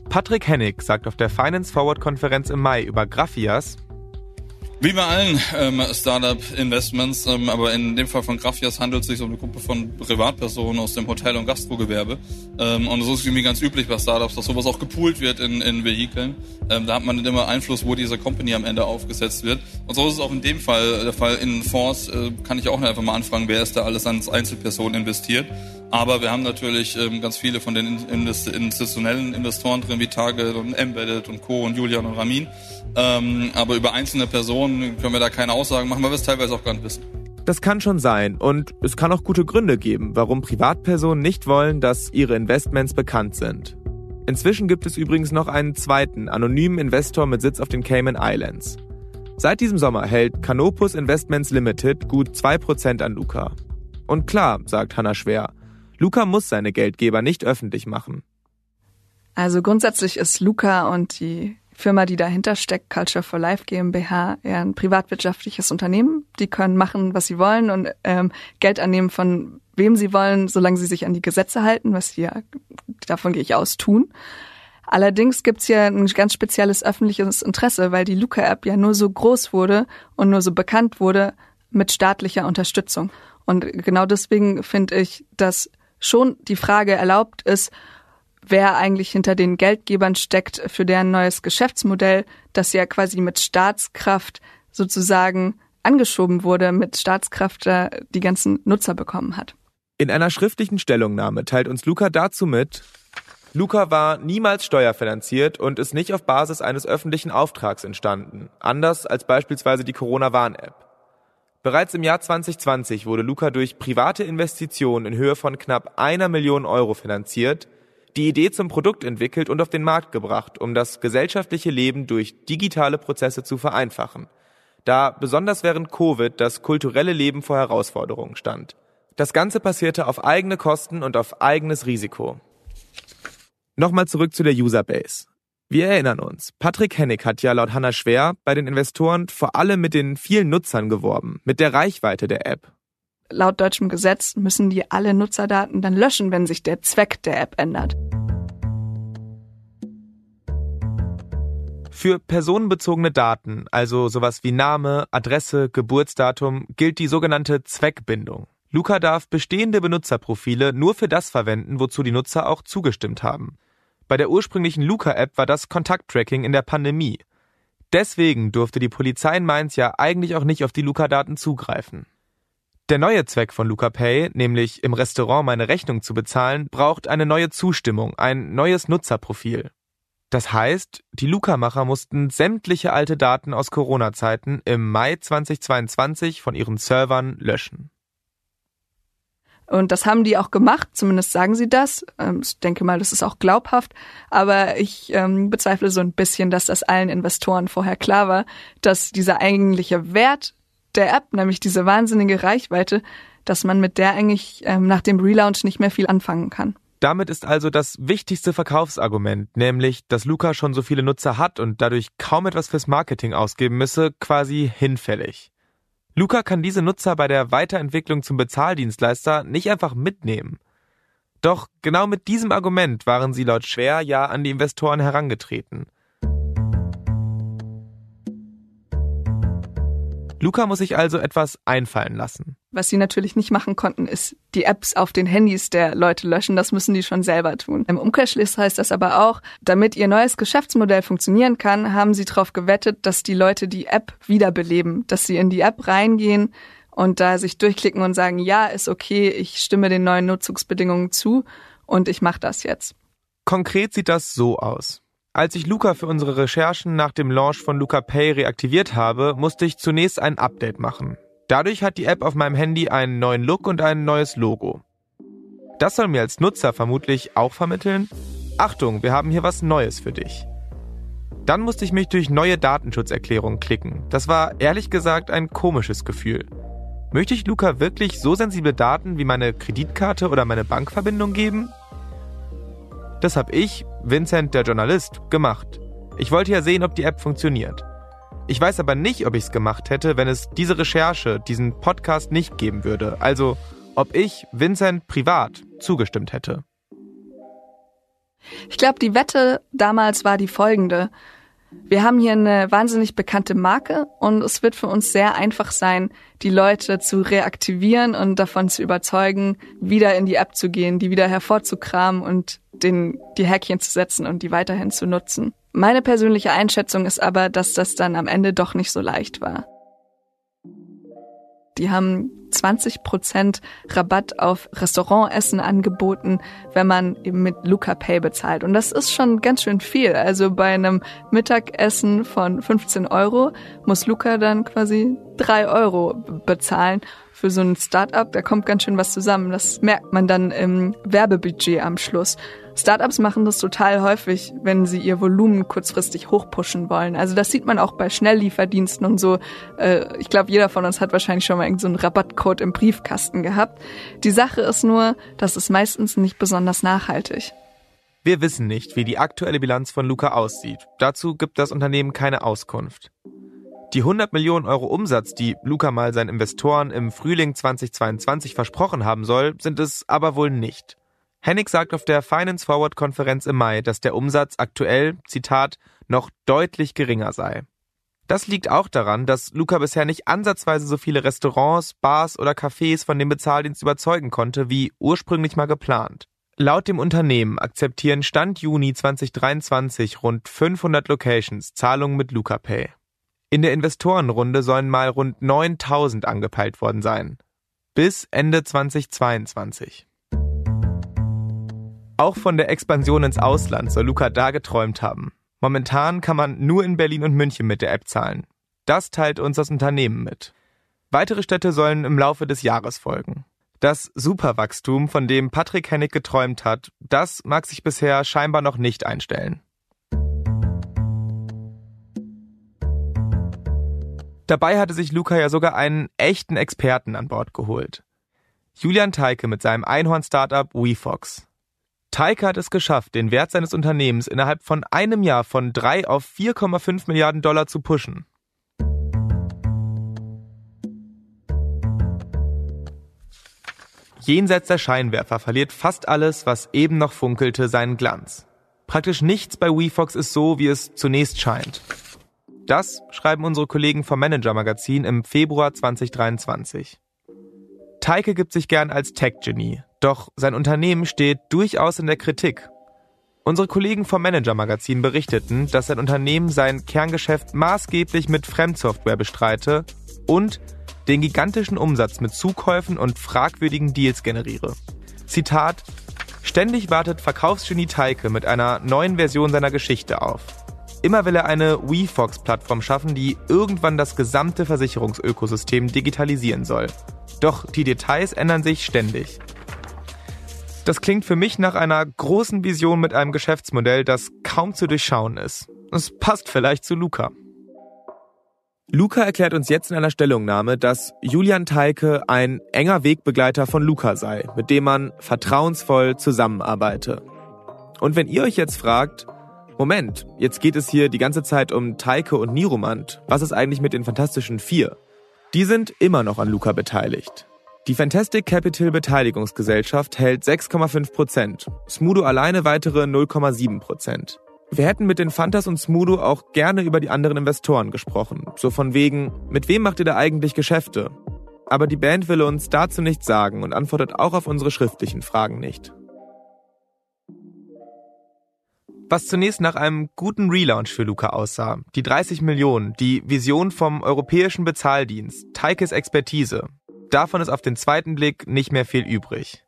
Patrick Hennig sagt auf der Finance Forward Konferenz im Mai über Graphias, wie bei allen ähm, Startup-Investments, ähm, aber in dem Fall von Graphias handelt es sich um eine Gruppe von Privatpersonen aus dem Hotel- und Gastrogewerbe. Ähm, und es ist irgendwie ganz üblich bei Startups, dass sowas auch gepoolt wird in, in Vehikeln. Ähm, da hat man nicht immer Einfluss, wo diese Company am Ende aufgesetzt wird. Und so ist es auch in dem Fall der Fall. In Fonds äh, kann ich auch einfach mal anfragen, wer ist da alles als Einzelperson investiert. Aber wir haben natürlich ähm, ganz viele von den institutionellen Investoren drin, wie Target und Embedded und Co. und Julian und Ramin. Ähm, aber über einzelne Personen können wir da keine Aussagen machen, weil wir es teilweise auch gar nicht wissen. Das kann schon sein und es kann auch gute Gründe geben, warum Privatpersonen nicht wollen, dass ihre Investments bekannt sind. Inzwischen gibt es übrigens noch einen zweiten, anonymen Investor mit Sitz auf den Cayman Islands. Seit diesem Sommer hält Canopus Investments Limited gut 2% an Luca. Und klar, sagt Hannah Schwer, Luca muss seine Geldgeber nicht öffentlich machen. Also grundsätzlich ist Luca und die Firma, die dahinter steckt, Culture for Life GmbH, eher ein privatwirtschaftliches Unternehmen. Die können machen, was sie wollen und ähm, Geld annehmen von wem sie wollen, solange sie sich an die Gesetze halten, was sie ja, davon gehe ich aus, tun. Allerdings gibt's hier ein ganz spezielles öffentliches Interesse, weil die Luca-App ja nur so groß wurde und nur so bekannt wurde mit staatlicher Unterstützung. Und genau deswegen finde ich, dass schon die Frage erlaubt ist, wer eigentlich hinter den Geldgebern steckt für deren neues Geschäftsmodell, das ja quasi mit Staatskraft sozusagen angeschoben wurde, mit Staatskraft die ganzen Nutzer bekommen hat. In einer schriftlichen Stellungnahme teilt uns Luca dazu mit, Luca war niemals steuerfinanziert und ist nicht auf Basis eines öffentlichen Auftrags entstanden, anders als beispielsweise die Corona-Warn-App. Bereits im Jahr 2020 wurde Luca durch private Investitionen in Höhe von knapp einer Million Euro finanziert, die Idee zum Produkt entwickelt und auf den Markt gebracht, um das gesellschaftliche Leben durch digitale Prozesse zu vereinfachen, da besonders während Covid das kulturelle Leben vor Herausforderungen stand. Das Ganze passierte auf eigene Kosten und auf eigenes Risiko. Nochmal zurück zu der Userbase. Wir erinnern uns, Patrick Hennig hat ja laut Hannah Schwer bei den Investoren vor allem mit den vielen Nutzern geworben, mit der Reichweite der App. Laut deutschem Gesetz müssen die alle Nutzerdaten dann löschen, wenn sich der Zweck der App ändert. Für personenbezogene Daten, also sowas wie Name, Adresse, Geburtsdatum, gilt die sogenannte Zweckbindung. Luca darf bestehende Benutzerprofile nur für das verwenden, wozu die Nutzer auch zugestimmt haben. Bei der ursprünglichen Luca-App war das Kontakttracking in der Pandemie. Deswegen durfte die Polizei in Mainz ja eigentlich auch nicht auf die Luca-Daten zugreifen. Der neue Zweck von Luca Pay, nämlich im Restaurant meine Rechnung zu bezahlen, braucht eine neue Zustimmung, ein neues Nutzerprofil. Das heißt, die Luca-Macher mussten sämtliche alte Daten aus Corona-Zeiten im Mai 2022 von ihren Servern löschen. Und das haben die auch gemacht, zumindest sagen sie das. Ähm, ich denke mal, das ist auch glaubhaft. Aber ich ähm, bezweifle so ein bisschen, dass das allen Investoren vorher klar war, dass dieser eigentliche Wert der App, nämlich diese wahnsinnige Reichweite, dass man mit der eigentlich ähm, nach dem Relaunch nicht mehr viel anfangen kann. Damit ist also das wichtigste Verkaufsargument, nämlich, dass Luca schon so viele Nutzer hat und dadurch kaum etwas fürs Marketing ausgeben müsse, quasi hinfällig. Luca kann diese Nutzer bei der Weiterentwicklung zum Bezahldienstleister nicht einfach mitnehmen. Doch genau mit diesem Argument waren sie laut Schwer ja an die Investoren herangetreten. Luca muss sich also etwas einfallen lassen. Was sie natürlich nicht machen konnten, ist die Apps auf den Handys der Leute löschen. Das müssen die schon selber tun. Im Umkehrschluss heißt das aber auch, damit ihr neues Geschäftsmodell funktionieren kann, haben sie darauf gewettet, dass die Leute die App wiederbeleben, dass sie in die App reingehen und da sich durchklicken und sagen, ja, ist okay, ich stimme den neuen Nutzungsbedingungen zu und ich mache das jetzt. Konkret sieht das so aus. Als ich Luca für unsere Recherchen nach dem Launch von Luca Pay reaktiviert habe, musste ich zunächst ein Update machen. Dadurch hat die App auf meinem Handy einen neuen Look und ein neues Logo. Das soll mir als Nutzer vermutlich auch vermitteln, Achtung, wir haben hier was Neues für dich. Dann musste ich mich durch neue Datenschutzerklärungen klicken. Das war ehrlich gesagt ein komisches Gefühl. Möchte ich Luca wirklich so sensible Daten wie meine Kreditkarte oder meine Bankverbindung geben? Das habe ich, Vincent der Journalist, gemacht. Ich wollte ja sehen, ob die App funktioniert. Ich weiß aber nicht, ob ich es gemacht hätte, wenn es diese Recherche, diesen Podcast nicht geben würde. Also, ob ich, Vincent, privat zugestimmt hätte. Ich glaube, die Wette damals war die folgende. Wir haben hier eine wahnsinnig bekannte Marke und es wird für uns sehr einfach sein, die Leute zu reaktivieren und davon zu überzeugen, wieder in die App zu gehen, die wieder hervorzukramen und den, die Häkchen zu setzen und die weiterhin zu nutzen. Meine persönliche Einschätzung ist aber, dass das dann am Ende doch nicht so leicht war. Die haben 20 Prozent Rabatt auf Restaurantessen angeboten, wenn man eben mit Luca Pay bezahlt. Und das ist schon ganz schön viel. Also bei einem Mittagessen von 15 Euro muss Luca dann quasi drei Euro bezahlen für so ein Startup, da kommt ganz schön was zusammen. Das merkt man dann im Werbebudget am Schluss. Startups machen das total häufig, wenn sie ihr Volumen kurzfristig hochpushen wollen. Also das sieht man auch bei Schnelllieferdiensten und so. Äh, ich glaube, jeder von uns hat wahrscheinlich schon mal irgendeinen so Rabattcode im Briefkasten gehabt. Die Sache ist nur, das ist meistens nicht besonders nachhaltig. Wir wissen nicht, wie die aktuelle Bilanz von Luca aussieht. Dazu gibt das Unternehmen keine Auskunft. Die 100 Millionen Euro Umsatz, die Luca mal seinen Investoren im Frühling 2022 versprochen haben soll, sind es aber wohl nicht. Hennig sagt auf der Finance Forward Konferenz im Mai, dass der Umsatz aktuell, Zitat, noch deutlich geringer sei. Das liegt auch daran, dass Luca bisher nicht ansatzweise so viele Restaurants, Bars oder Cafés von dem Bezahldienst überzeugen konnte, wie ursprünglich mal geplant. Laut dem Unternehmen akzeptieren Stand Juni 2023 rund 500 Locations Zahlungen mit Luca Pay. In der Investorenrunde sollen mal rund 9000 angepeilt worden sein. Bis Ende 2022. Auch von der Expansion ins Ausland soll Luca da geträumt haben. Momentan kann man nur in Berlin und München mit der App zahlen. Das teilt uns das Unternehmen mit. Weitere Städte sollen im Laufe des Jahres folgen. Das Superwachstum, von dem Patrick Hennig geträumt hat, das mag sich bisher scheinbar noch nicht einstellen. Dabei hatte sich Luca ja sogar einen echten Experten an Bord geholt. Julian Teike mit seinem Einhorn-Startup WeFox. Teike hat es geschafft, den Wert seines Unternehmens innerhalb von einem Jahr von 3 auf 4,5 Milliarden Dollar zu pushen. Jenseits der Scheinwerfer verliert fast alles, was eben noch funkelte, seinen Glanz. Praktisch nichts bei WeFox ist so, wie es zunächst scheint. Das schreiben unsere Kollegen vom Manager Magazin im Februar 2023. Teike gibt sich gern als Tech-Genie, doch sein Unternehmen steht durchaus in der Kritik. Unsere Kollegen vom Manager Magazin berichteten, dass sein Unternehmen sein Kerngeschäft maßgeblich mit Fremdsoftware bestreite und den gigantischen Umsatz mit Zukäufen und fragwürdigen Deals generiere. Zitat Ständig wartet Verkaufsgenie Teike mit einer neuen Version seiner Geschichte auf. Immer will er eine WeFox-Plattform schaffen, die irgendwann das gesamte Versicherungsökosystem digitalisieren soll. Doch die Details ändern sich ständig. Das klingt für mich nach einer großen Vision mit einem Geschäftsmodell, das kaum zu durchschauen ist. Es passt vielleicht zu Luca. Luca erklärt uns jetzt in einer Stellungnahme, dass Julian Teike ein enger Wegbegleiter von Luca sei, mit dem man vertrauensvoll zusammenarbeite. Und wenn ihr euch jetzt fragt, Moment, jetzt geht es hier die ganze Zeit um Taike und Niromant. Was ist eigentlich mit den Fantastischen Vier? Die sind immer noch an Luca beteiligt. Die Fantastic Capital Beteiligungsgesellschaft hält 6,5 Prozent, Smudo alleine weitere 0,7 Prozent. Wir hätten mit den Fantas und Smudo auch gerne über die anderen Investoren gesprochen. So von wegen, mit wem macht ihr da eigentlich Geschäfte? Aber die Band will uns dazu nichts sagen und antwortet auch auf unsere schriftlichen Fragen nicht. Was zunächst nach einem guten Relaunch für Luca aussah, die 30 Millionen, die Vision vom europäischen Bezahldienst, Teikes Expertise, davon ist auf den zweiten Blick nicht mehr viel übrig.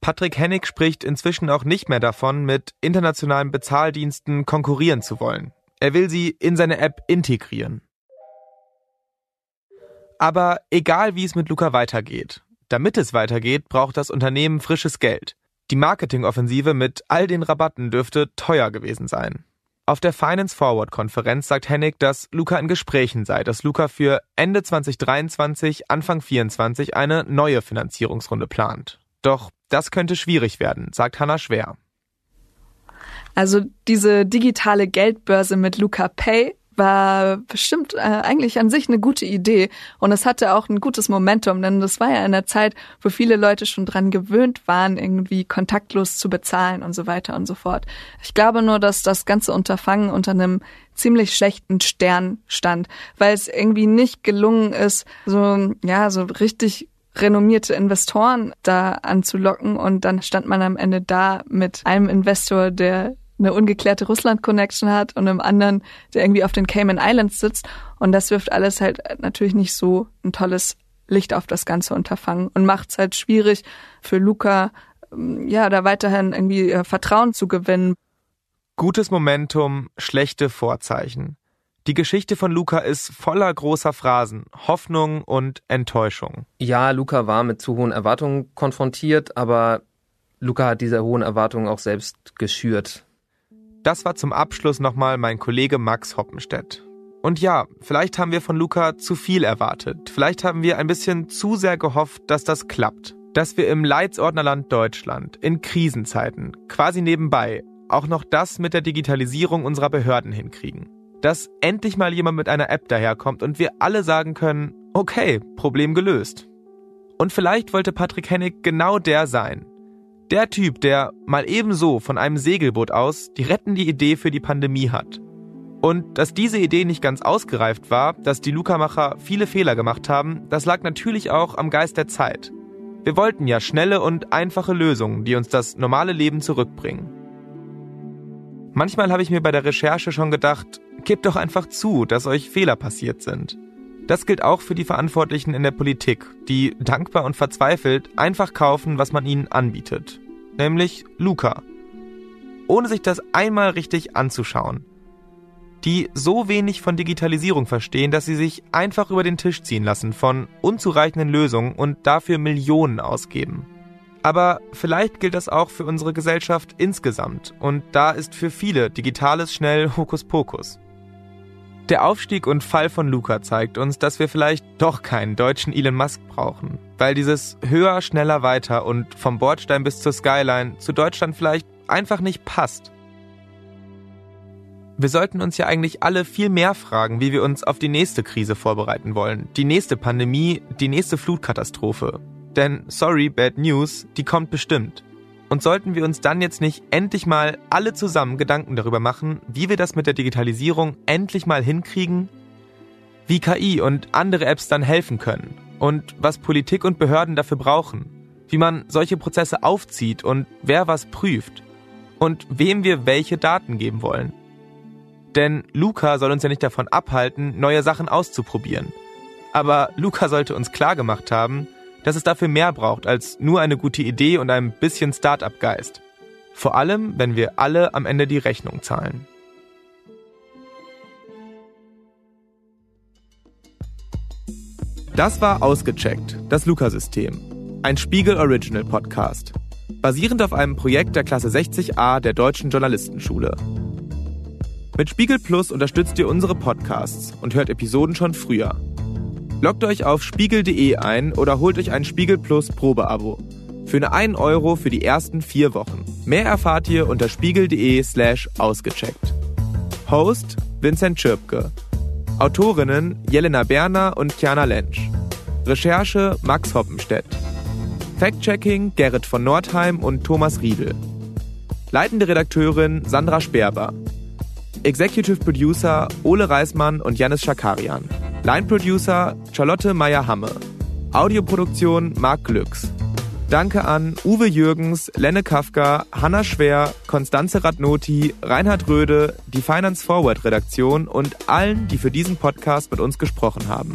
Patrick Hennig spricht inzwischen auch nicht mehr davon, mit internationalen Bezahldiensten konkurrieren zu wollen. Er will sie in seine App integrieren. Aber egal wie es mit Luca weitergeht, damit es weitergeht, braucht das Unternehmen frisches Geld. Die Marketingoffensive mit all den Rabatten dürfte teuer gewesen sein. Auf der Finance Forward Konferenz sagt Hennig, dass Luca in Gesprächen sei, dass Luca für Ende 2023, Anfang 2024 eine neue Finanzierungsrunde plant. Doch das könnte schwierig werden, sagt Hannah Schwer. Also diese digitale Geldbörse mit Luca Pay war bestimmt äh, eigentlich an sich eine gute Idee und es hatte auch ein gutes Momentum, denn das war ja in der Zeit, wo viele Leute schon dran gewöhnt waren, irgendwie kontaktlos zu bezahlen und so weiter und so fort. Ich glaube nur, dass das ganze Unterfangen unter einem ziemlich schlechten Stern stand, weil es irgendwie nicht gelungen ist, so ja, so richtig renommierte Investoren da anzulocken und dann stand man am Ende da mit einem Investor, der eine ungeklärte Russland-Connection hat und einem anderen, der irgendwie auf den Cayman Islands sitzt. Und das wirft alles halt natürlich nicht so ein tolles Licht auf das ganze Unterfangen und macht es halt schwierig für Luca, ähm, ja, da weiterhin irgendwie äh, Vertrauen zu gewinnen. Gutes Momentum, schlechte Vorzeichen. Die Geschichte von Luca ist voller großer Phrasen, Hoffnung und Enttäuschung. Ja, Luca war mit zu hohen Erwartungen konfrontiert, aber Luca hat diese hohen Erwartungen auch selbst geschürt. Das war zum Abschluss nochmal mein Kollege Max Hoppenstedt. Und ja, vielleicht haben wir von Luca zu viel erwartet. Vielleicht haben wir ein bisschen zu sehr gehofft, dass das klappt. Dass wir im Leitsordnerland Deutschland, in Krisenzeiten, quasi nebenbei, auch noch das mit der Digitalisierung unserer Behörden hinkriegen. Dass endlich mal jemand mit einer App daherkommt und wir alle sagen können, okay, Problem gelöst. Und vielleicht wollte Patrick Hennig genau der sein, der Typ, der mal ebenso von einem Segelboot aus die rettende Idee für die Pandemie hat. Und dass diese Idee nicht ganz ausgereift war, dass die Luca-Macher viele Fehler gemacht haben, das lag natürlich auch am Geist der Zeit. Wir wollten ja schnelle und einfache Lösungen, die uns das normale Leben zurückbringen. Manchmal habe ich mir bei der Recherche schon gedacht, gebt doch einfach zu, dass euch Fehler passiert sind. Das gilt auch für die Verantwortlichen in der Politik, die dankbar und verzweifelt einfach kaufen, was man ihnen anbietet nämlich Luca. Ohne sich das einmal richtig anzuschauen. Die so wenig von Digitalisierung verstehen, dass sie sich einfach über den Tisch ziehen lassen von unzureichenden Lösungen und dafür Millionen ausgeben. Aber vielleicht gilt das auch für unsere Gesellschaft insgesamt und da ist für viele Digitales schnell Hokuspokus. Der Aufstieg und Fall von Luca zeigt uns, dass wir vielleicht doch keinen deutschen Elon Musk brauchen, weil dieses höher, schneller, weiter und vom Bordstein bis zur Skyline zu Deutschland vielleicht einfach nicht passt. Wir sollten uns ja eigentlich alle viel mehr fragen, wie wir uns auf die nächste Krise vorbereiten wollen, die nächste Pandemie, die nächste Flutkatastrophe. Denn, sorry, bad news, die kommt bestimmt. Und sollten wir uns dann jetzt nicht endlich mal alle zusammen Gedanken darüber machen, wie wir das mit der Digitalisierung endlich mal hinkriegen? Wie KI und andere Apps dann helfen können und was Politik und Behörden dafür brauchen, wie man solche Prozesse aufzieht und wer was prüft und wem wir welche Daten geben wollen. Denn Luca soll uns ja nicht davon abhalten, neue Sachen auszuprobieren. Aber Luca sollte uns klargemacht haben, dass es dafür mehr braucht als nur eine gute Idee und ein bisschen Start-up-Geist. Vor allem, wenn wir alle am Ende die Rechnung zahlen. Das war Ausgecheckt, das Luca-System. Ein Spiegel Original Podcast. Basierend auf einem Projekt der Klasse 60a der Deutschen Journalistenschule. Mit Spiegel Plus unterstützt ihr unsere Podcasts und hört Episoden schon früher. Loggt euch auf spiegel.de ein oder holt euch ein Spiegel Plus Probeabo. Für eine 1 Euro für die ersten vier Wochen. Mehr erfahrt ihr unter spiegel.de slash ausgecheckt. Host Vincent Schirpke. Autorinnen Jelena Berner und Kiana Lentsch. Recherche Max Hoppenstedt. Fact-Checking Gerrit von Nordheim und Thomas Riedel. Leitende Redakteurin Sandra Sperber. Executive Producer Ole Reismann und Janis Schakarian. Line Producer Charlotte Meyer-Hamme. Audioproduktion Marc Glücks. Danke an Uwe Jürgens, Lenne Kafka, Hanna Schwer, Konstanze Radnoti, Reinhard Röde, die Finance Forward Redaktion und allen, die für diesen Podcast mit uns gesprochen haben.